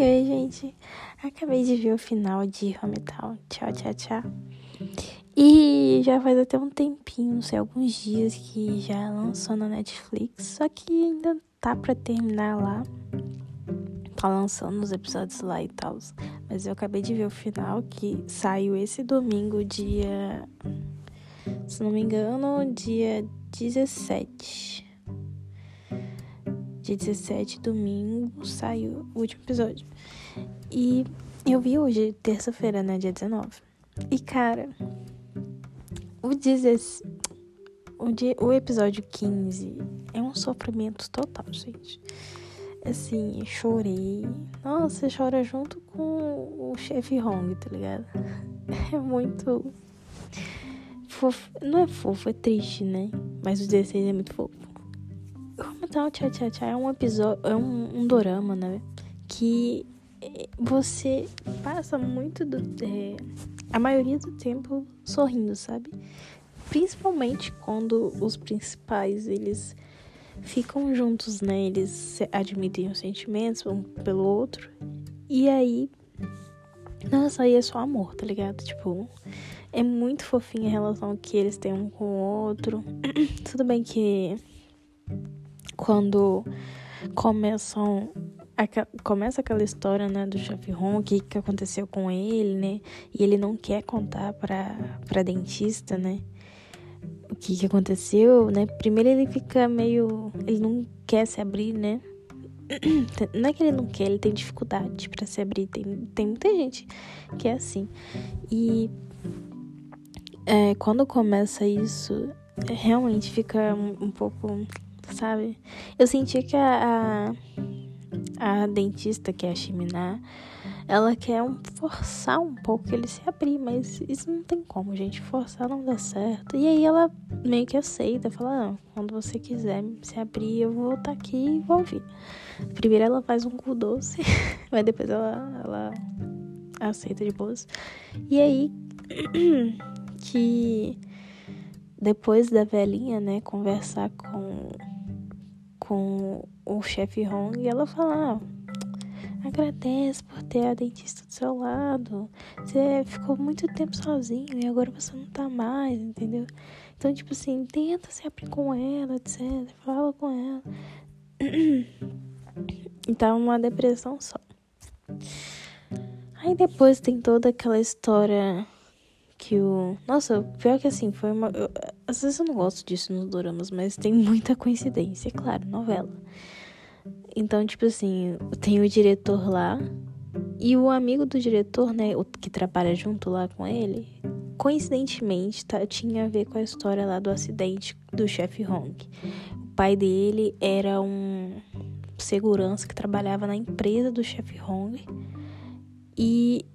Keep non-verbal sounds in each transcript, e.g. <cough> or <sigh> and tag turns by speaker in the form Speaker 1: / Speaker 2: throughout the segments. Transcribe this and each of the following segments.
Speaker 1: Oi, gente. Acabei de ver o final de Hometown. Tchau, tchau, tchau. E já faz até um tempinho, não sei, alguns dias que já lançou na Netflix. Só que ainda tá pra terminar lá. Tá lançando os episódios lá e tal. Mas eu acabei de ver o final que saiu esse domingo, dia. Se não me engano, dia 17 dia 17, domingo, saiu o último episódio. E eu vi hoje, terça-feira, né, dia 19. E, cara, o, 16, o, dia, o episódio 15 é um sofrimento total, gente. Assim, chorei. Nossa, chora junto com o chefe Hong, tá ligado? <laughs> É muito. Fofo. Não é fofo, é triste, né? Mas o 16 é muito fofo. Então, Tchá Tchá Tchá é um episódio, é um, um dorama, né? Que eh, você passa muito do. É, a maioria do tempo sorrindo, sabe? Principalmente quando os principais eles ficam juntos, né? Eles admitem os sentimentos um pelo outro. E aí. Nossa, aí é só amor, tá ligado? Tipo, é muito fofinha a relação que eles têm um com o outro. <clears throat> Tudo bem que quando começam começa aquela história, né, do chefe Ron, o que, que aconteceu com ele, né? E ele não quer contar pra, pra dentista, né? O que, que aconteceu, né? Primeiro ele fica meio. Ele não quer se abrir, né? <clears throat> Não é que ele não quer, ele tem dificuldade para se abrir. Tem, tem muita gente que é assim. E é, quando começa isso, realmente fica um, um pouco sabe? Eu senti que a, a, a dentista, que é a Chiminá, ela quer um, forçar um pouco ele se abrir, mas isso não tem como, gente. Forçar não dá certo. E aí ela meio que aceita, fala: não, quando você quiser se abrir, eu vou estar tá aqui e vou ouvir. Primeiro ela faz um cu doce, <laughs> mas depois ela, ela aceita de boas. E aí <clears throat> que depois da velhinha, né, conversar com com o chefe Hong e ela fala: ah, agradece por ter a dentista do seu lado. Você ficou muito tempo sozinho e agora você não tá mais, entendeu? Então, tipo assim, tenta se abrir com ela, etc. Fala com ela. E <clears throat> tá uma depressão só. Aí depois tem toda aquela história que o. Nossa, pior que assim, foi uma. Eu, às vezes eu não gosto disso nos doramas, mas tem muita coincidência, é claro, novela. Então, tipo assim, tem o diretor lá e o amigo do diretor, né, o que trabalha junto lá com ele, coincidentemente tá, tinha a ver com a história lá do acidente do chefe Hong. O pai dele era um segurança que trabalhava na empresa do chefe Hong e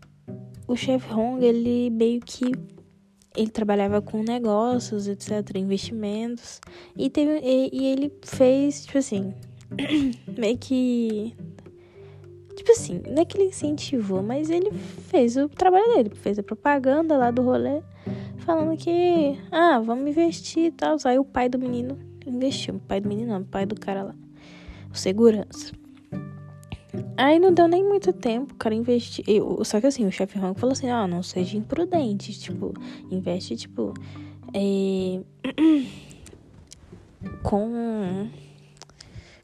Speaker 1: o chefe Hong, ele meio que ele trabalhava com negócios, etc, investimentos, e teve e, e ele fez, tipo assim, <clears throat> meio que tipo assim, não é que ele incentivou, mas ele fez o trabalho dele, fez a propaganda lá do rolê, falando que, ah, vamos investir e tal. Aí o pai do menino investiu, o pai do menino não, o pai do cara lá, o segurança. Aí não deu nem muito tempo, o cara investiu. Só que assim, o chefe Hong falou assim: ah, não seja imprudente. Tipo, investe, tipo. É... <clears throat> com.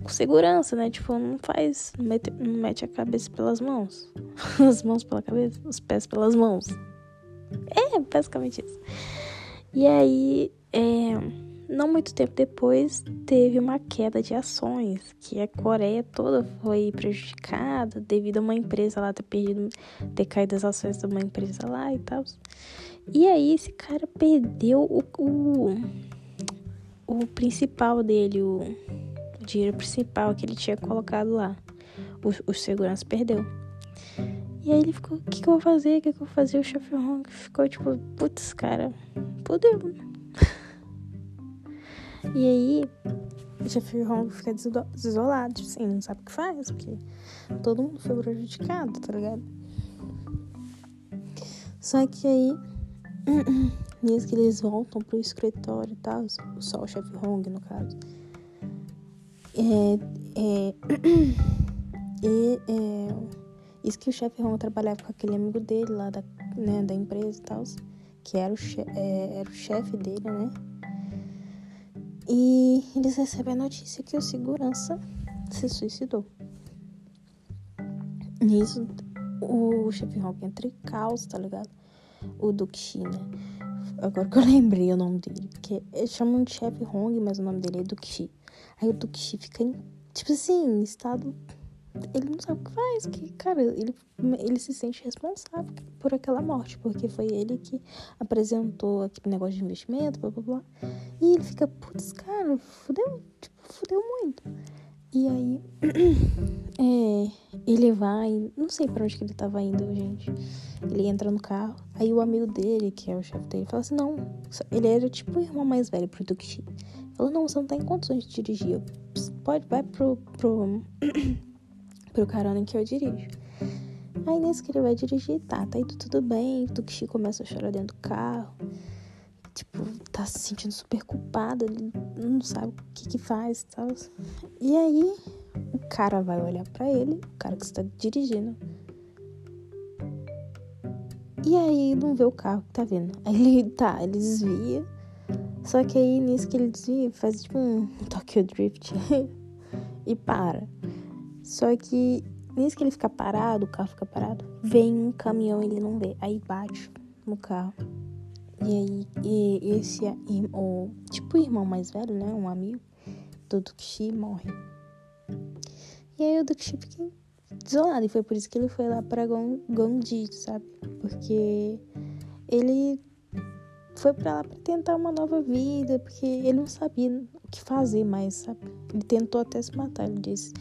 Speaker 1: Com segurança, né? Tipo, não faz. Não mete, não mete a cabeça pelas mãos. <laughs> As mãos pela cabeça, os pés pelas mãos. É, basicamente isso. E aí. É não muito tempo depois, teve uma queda de ações, que a Coreia toda foi prejudicada devido a uma empresa lá ter perdido, ter caído as ações de uma empresa lá e tal. E aí esse cara perdeu o, o, o principal dele, o, o dinheiro principal que ele tinha colocado lá. O, o segurança perdeu. E aí ele ficou, o que, que eu vou fazer? O que, que eu vou fazer? O chefe Hong ficou tipo, putz, cara, fodeu. E aí, Jeffrey Hong fica desolado, assim, não sabe o que faz, porque todo mundo foi prejudicado, tá ligado? Só que aí, <clears throat> mesmo que eles voltam pro escritório e tal, só o chefe Hong, no caso, é, é, <clears throat> e, é, Isso que o chefe Ron trabalhava com aquele amigo dele lá da, né, da empresa e tal, que era o, chefe, é, era o chefe dele, né? E eles recebem a notícia que o segurança se suicidou. Nisso, o chefe Ron entra em caos, tá ligado? O Duke né? Agora que eu <laughs> lembrei o nome dele. Que eles chamam de chefe Hong, mas o nome dele é Duke Aí o Duke fica em, tipo assim, estado. Ele não sabe o que faz. Que, cara, ele, ele se sente responsável por aquela morte. Porque foi ele que apresentou aquele negócio de investimento, blá blá blá. E ele fica, putz, cara, fudeu, tipo, fudeu muito. E aí, <clears throat> é, ele vai, não sei pra onde que ele tava indo, gente. Ele entra no carro, aí o amigo dele, que é o chefe dele, fala assim: não, ele era tipo o irmão mais velho pro Duke Falou: não, você não tá em condições de dirigir. Pode, vai pro, pro, <clears throat> pro carona que eu dirijo. Aí nesse que ele vai dirigir, tá, tá indo tudo bem. O Duke começa a chorar dentro do carro tipo, tá se sentindo super culpado, ele não sabe o que que faz e tal. E aí, o cara vai olhar para ele, o cara que está dirigindo. E aí, não vê o carro que tá vindo. Aí ele, tá, ele desvia. Só que aí, nisso que ele desvia, faz tipo um Tokyo Drift <laughs> e para. Só que nisso que ele fica parado, o carro fica parado, vem um caminhão ele não vê. Aí bate no carro. E aí, e esse, o, tipo, o irmão mais velho, né? Um amigo do Dukshi morre. E aí o Dukshi fica desolado. E foi por isso que ele foi lá pra Gongji, sabe? Porque ele foi pra lá pra tentar uma nova vida, porque ele não sabia o que fazer mais, sabe? Ele tentou até se matar, ele disse.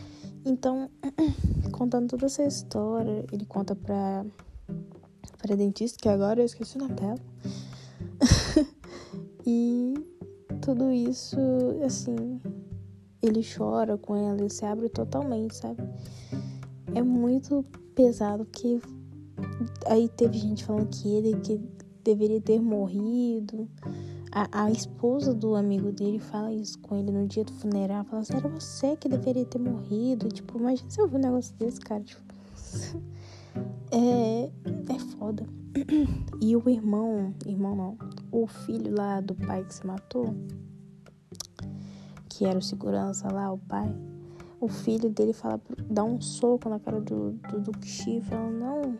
Speaker 1: Então, <clears throat> contando toda essa história, ele conta pra, pra dentista, que agora eu esqueci o nome dela. <laughs> e tudo isso, assim, ele chora com ela, ele se abre totalmente, sabe? É muito pesado que aí teve gente falando que ele que deveria ter morrido. A, a esposa do amigo dele fala isso com ele no dia do funeral. Fala assim, era você que deveria ter morrido. Tipo, imagina se eu um negócio desse, cara. Tipo, <laughs> é, é foda. <clears throat> E o irmão, irmão não, o filho lá do pai que se matou, que era o segurança lá, o pai, o filho dele fala, dá um soco na cara do, do Duque falando, não,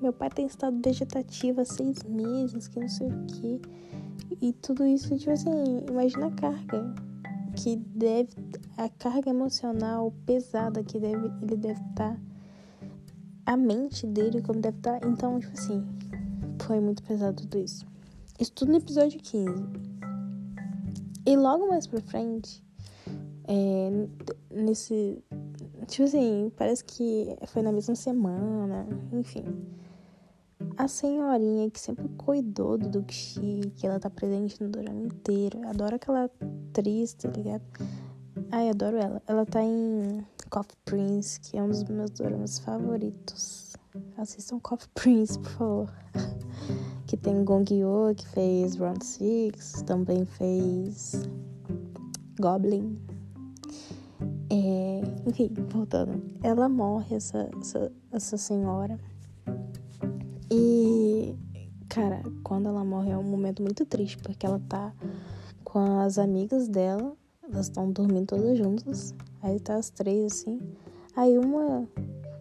Speaker 1: meu pai tem estado vegetativo há seis meses, que não sei o que. E tudo isso, tipo assim, imagina a carga que deve, a carga emocional pesada que deve, ele deve estar, tá, a mente dele como deve estar. Tá. Então, tipo assim, foi muito pesado tudo isso. Isso tudo no episódio 15. E logo mais pra frente, é, nesse. Tipo assim, parece que foi na mesma semana, enfim. A senhorinha que sempre cuidou do Duxi, que ela tá presente no drama inteiro. Eu adoro aquela atriz, tá ligado? Ai, adoro ela. Ela tá em Coffee Prince, que é um dos meus dramas favoritos. Assistam Coffee Prince, por favor. <laughs> que tem Gong Yoo, que fez Round Six, também fez Goblin. É, enfim, voltando. Ela morre, essa, essa, essa senhora. E, cara, quando ela morre é um momento muito triste, porque ela tá com as amigas dela, elas estão dormindo todas juntas. Aí tá as três assim. Aí uma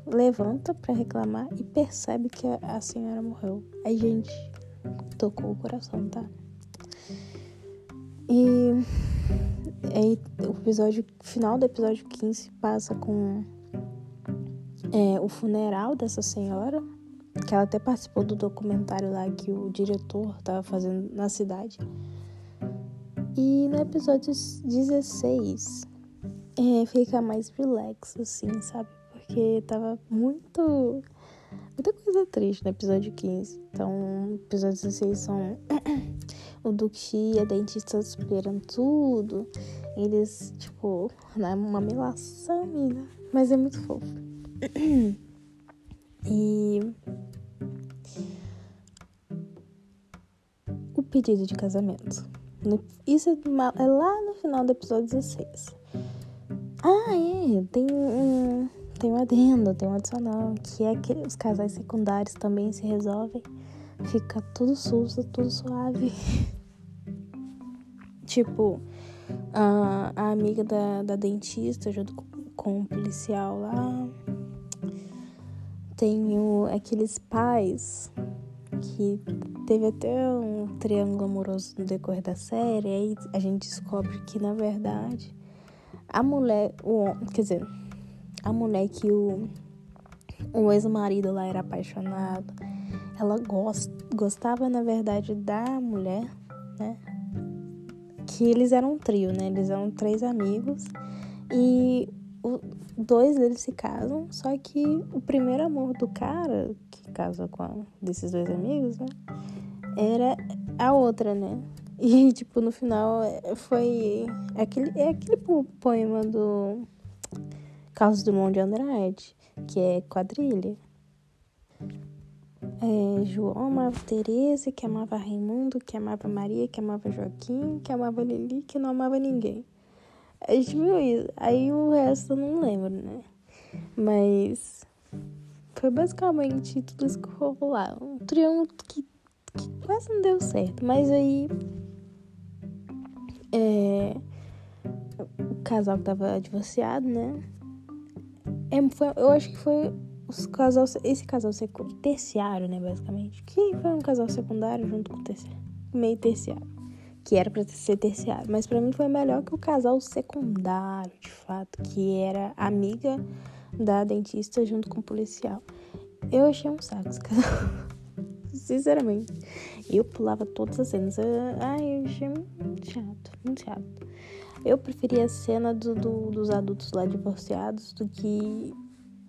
Speaker 1: levanta para reclamar e percebe que a, senhora morreu. Aí, gente, tocou o coração, tá? E aí o episódio final do episódio 15 passa com é, o funeral dessa senhora, que ela até participou do documentário lá que o diretor tava fazendo na cidade. E no episódio 16 é, fica mais relax, assim, sabe? porque tava muito. Muita coisa triste no episódio 15. Então, episódio 16 são <coughs> o Duque e a dentista esperando tudo. Eles, tipo, né, uma melação, amiga. Mas é muito fofo. <coughs> E. pedido de casamento. Isso é, é lá no final do episódio 16. Ah, é. Tem um tem um adendo, tem um adicional, que é que os casais secundários também se resolvem. Fica tudo susto, tudo suave. <laughs> tipo, a, a amiga da, da dentista junto com, o policial lá. Tem o, aqueles pais que teve até um triângulo amoroso no decorrer da série. Aí a gente descobre que, na verdade, a mulher, o, quer dizer, a mulher que o, o ex-marido lá era apaixonado, ela gost, gostava, na verdade, da mulher, né? Que eles eram um trio, né? Eles eram três amigos e o, dois deles se casam, só que o primeiro amor do cara, casa com a, desses dois amigos, né? Era a outra, né? E, <laughs> tipo, no final foi aquele, é aquele poema do Carlos Drummond de Andrade, que é quadrilha. É, João amava Teresa, que amava Raimundo, que amava Maria, que amava Joaquim, que amava Lili, que não amava ninguém. A gente viu isso. Aí o resto eu não lembro, né? Mas foi basicamente tudo isso que rolou lá. Um triângulo que, que quase não deu certo. Mas aí. É, o casal que tava divorciado, né? É, foi, eu acho que foi os casal, esse casal terciário, né, basicamente. Que foi um casal secundário junto com o terciário, meio terciário. Que era pra ser terciário. Mas para mim foi melhor que o casal secundário, de fato. Que era amiga da dentista junto com o policial. Eu achei um saco esse casal. <laughs> Sinceramente. Eu pulava todas as cenas. Ai, eu achei muito chato, muito chato. Eu preferia a cena do, do, dos adultos lá divorciados do que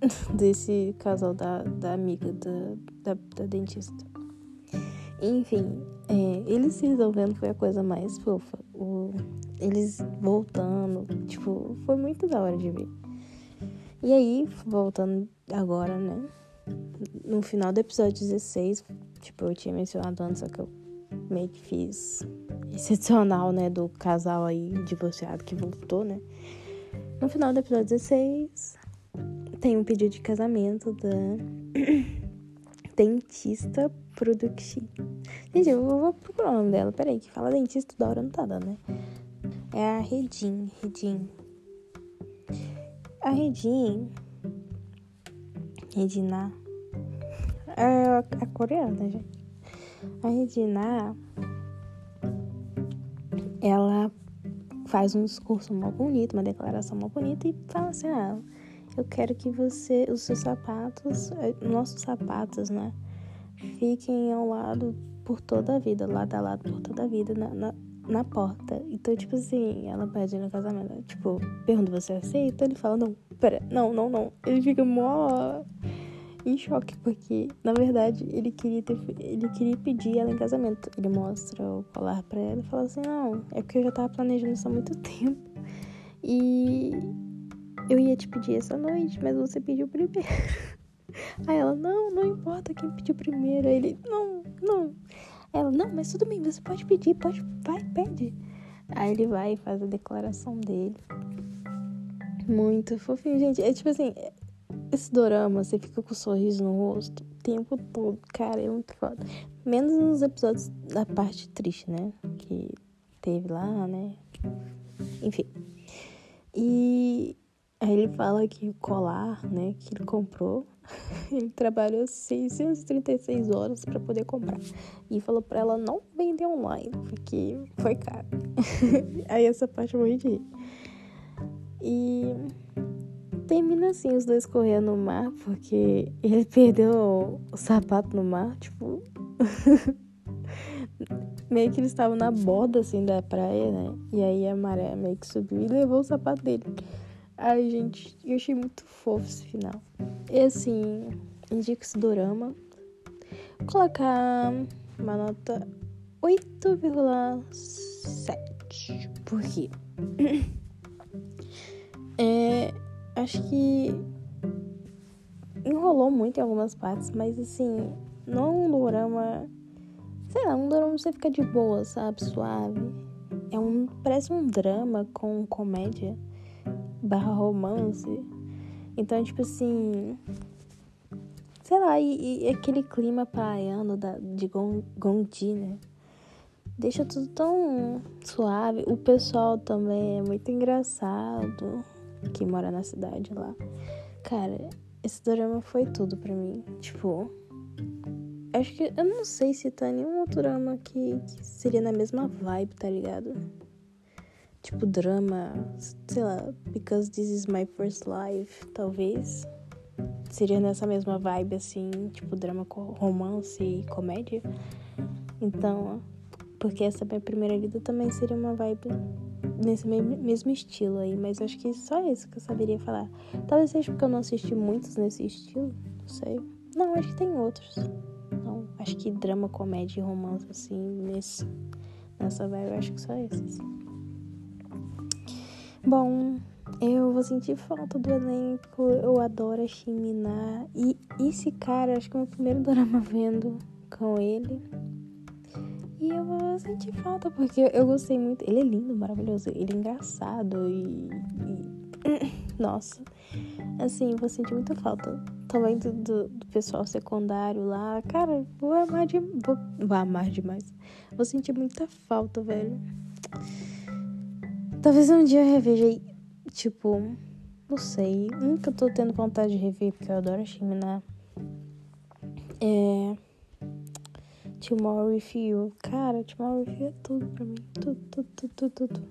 Speaker 1: <laughs> desse casal da, da amiga da, da, da dentista. Enfim, é, eles se resolvendo foi a coisa mais fofa. O, eles voltando, tipo, foi muito da hora de ver. E aí, voltando agora, né? No final do episódio 16, tipo, eu tinha mencionado antes, só que eu meio que fiz excepcional, né, do casal aí divorciado que voltou, né? No final do episódio 16, tem um pedido de casamento da <coughs> dentista Production. Gente, eu vou procurar o nome dela. Peraí, que fala dentista da hora não tá dando, né? É a Redin, Redin. A Redin, Redina, é a coreana, gente. A Redina ela faz um discurso mal bonito, uma declaração mal bonita e fala assim: ah, eu quero que você, os seus sapatos, eh, nossos sapatos, né, fiquem ao lado por toda a vida, lado a lado por toda a vida, na, na, na porta. Então, tipo assim, ela pede no casamento, tipo, pergunta: você aceita? Ele fala: não, pera, não, não, não. Ele fica mó em choque, porque na verdade ele queria ter, ele queria pedir ela em casamento. Ele mostra o colar para ela e fala assim: "Não, é porque eu já tava planejando isso há muito tempo. E eu ia te pedir essa noite, mas você pediu primeiro." <laughs> Aí ela: "Não, não importa quem pediu primeiro." Aí ele: "Não, não." Ela: "Não, mas tudo bem, você pode pedir, pode, vai, pede." Aí ele vai e faz a declaração dele. Muito fofinho, gente. É tipo assim, esse dorama, você fica com um sorriso no rosto o tempo todo. Cara, é muito foda. Menos nos episódios da parte triste, né? Que teve lá, né? Enfim. E aí ele fala que o colar, né, que ele comprou, <laughs> ele trabalhou 636 horas para poder comprar. E falou para ela não vender online, porque foi caro. <laughs> aí essa parte eu morri de rir. E termina assim, os dois correndo no mar, porque ele <laughs> perdeu o sapato no mar, tipo. meio que eles estavam na borda assim da praia, né? E aí a maré meio que subiu e levou o sapato dele. Ai, gente, eu achei muito fofo esse final. E assim, indico esse dorama. Vou colocar uma nota 8,7. Por quê? <clears throat> É, acho que enrolou muito em algumas partes, mas assim, não é um dorama. Sei lá, um dorama você fica de boa, sabe? Suave. É um. Parece um drama com comédia barra romance. Então, tipo assim. Sei lá, e, e aquele clima praiano da, de Gondi, né? Deixa tudo tão suave. O pessoal também é muito engraçado que mora na cidade lá. Cara, esse drama foi tudo pra mim. Tipo, acho que eu não sei se tá nenhum outro drama que, que seria na mesma vibe, tá ligado? Tipo, drama, sei lá, Because This Is My First Life, talvez. Seria nessa mesma vibe, assim, tipo, drama romance e comédia. Então, porque essa minha primeira vida também seria uma vibe nesse mesmo estilo aí, mas acho que só isso que eu saberia falar. Talvez seja porque eu não assisti muitos nesse estilo, não sei. Não, acho que tem outros. Não, acho que drama, comédia e romance, assim, nesse, nessa vibe, acho que só esses. Bom, eu vou sentir falta do elenco, eu adoro a Shimina. E esse cara, acho que é o meu primeiro <laughs> drama vendo com ele. E eu vou sentir falta, porque eu gostei muito. Ele é lindo, maravilhoso. Ele é engraçado e. e... <clears throat> Nossa. Assim, vou sentir muita falta. Também do, do, do, pessoal secundário lá. Cara, vou amar, de, vou, vou amar demais. Vou sentir muita falta, velho. Talvez um dia eu reveja. Tipo, não sei. Nunca tô tendo vontade de rever, porque eu adoro Shimina. É. Tomorrow With You. Cara, Tomorrow With You é tudo pra mim. Tudo, tudo, tudo, tudo, tudo.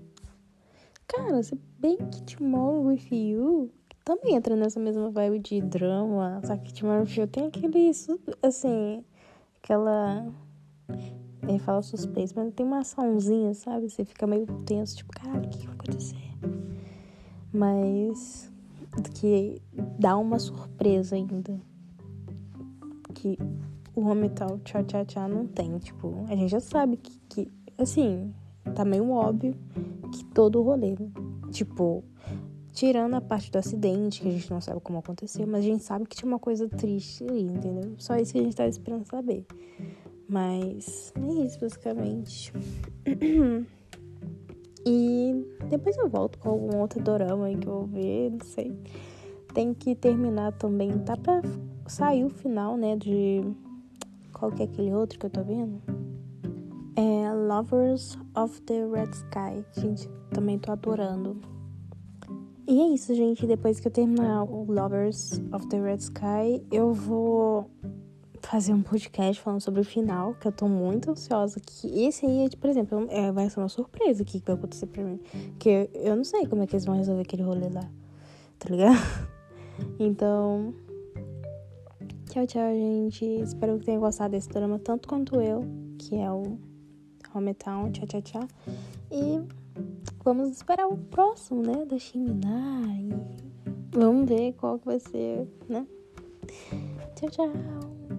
Speaker 1: Cara, se bem que Tomorrow With You também entra nessa mesma vibe de drama. Só que Tomorrow With You tem aquele, assim, aquela... Ele fala suspense, mas tem uma açãozinha, sabe? Você fica meio tenso, tipo, caralho, o que vai acontecer? Mas que dá uma surpresa ainda. Que o home tal tchá tchá tchá não tem. Tipo, a gente já sabe que, que assim, tá meio óbvio que todo o rolê, tipo, tirando a parte do acidente, que a gente não sabe como aconteceu, mas a gente sabe que tinha uma coisa triste ali, entendeu? Só isso que a gente tava esperando saber. Mas é isso, basicamente. <clears throat> e depois eu volto com algum outro dorama aí que eu vou ver, não sei. Tem que terminar também, tá pra sair o final, né, de qual que é aquele outro que eu tô vendo? É Lovers of the Red Sky. Gente, também tô adorando. E é isso, gente. Depois que eu terminar o Lovers of the Red Sky, eu vou fazer um podcast falando sobre o final, que eu tô muito ansiosa. Que esse aí, por exemplo, é, vai ser uma surpresa o que vai acontecer pra mim. Porque eu não sei como é que eles vão resolver aquele rolê lá. Tá ligado? <laughs> Então, Tchau, tchau, gente. Espero que tenham gostado desse drama tanto quanto eu, que é o Hometown. Tchau, tchau, tchau. E vamos esperar o próximo, né? Da Shimina. E vamos ver qual que vai ser, né? Tchau, tchau.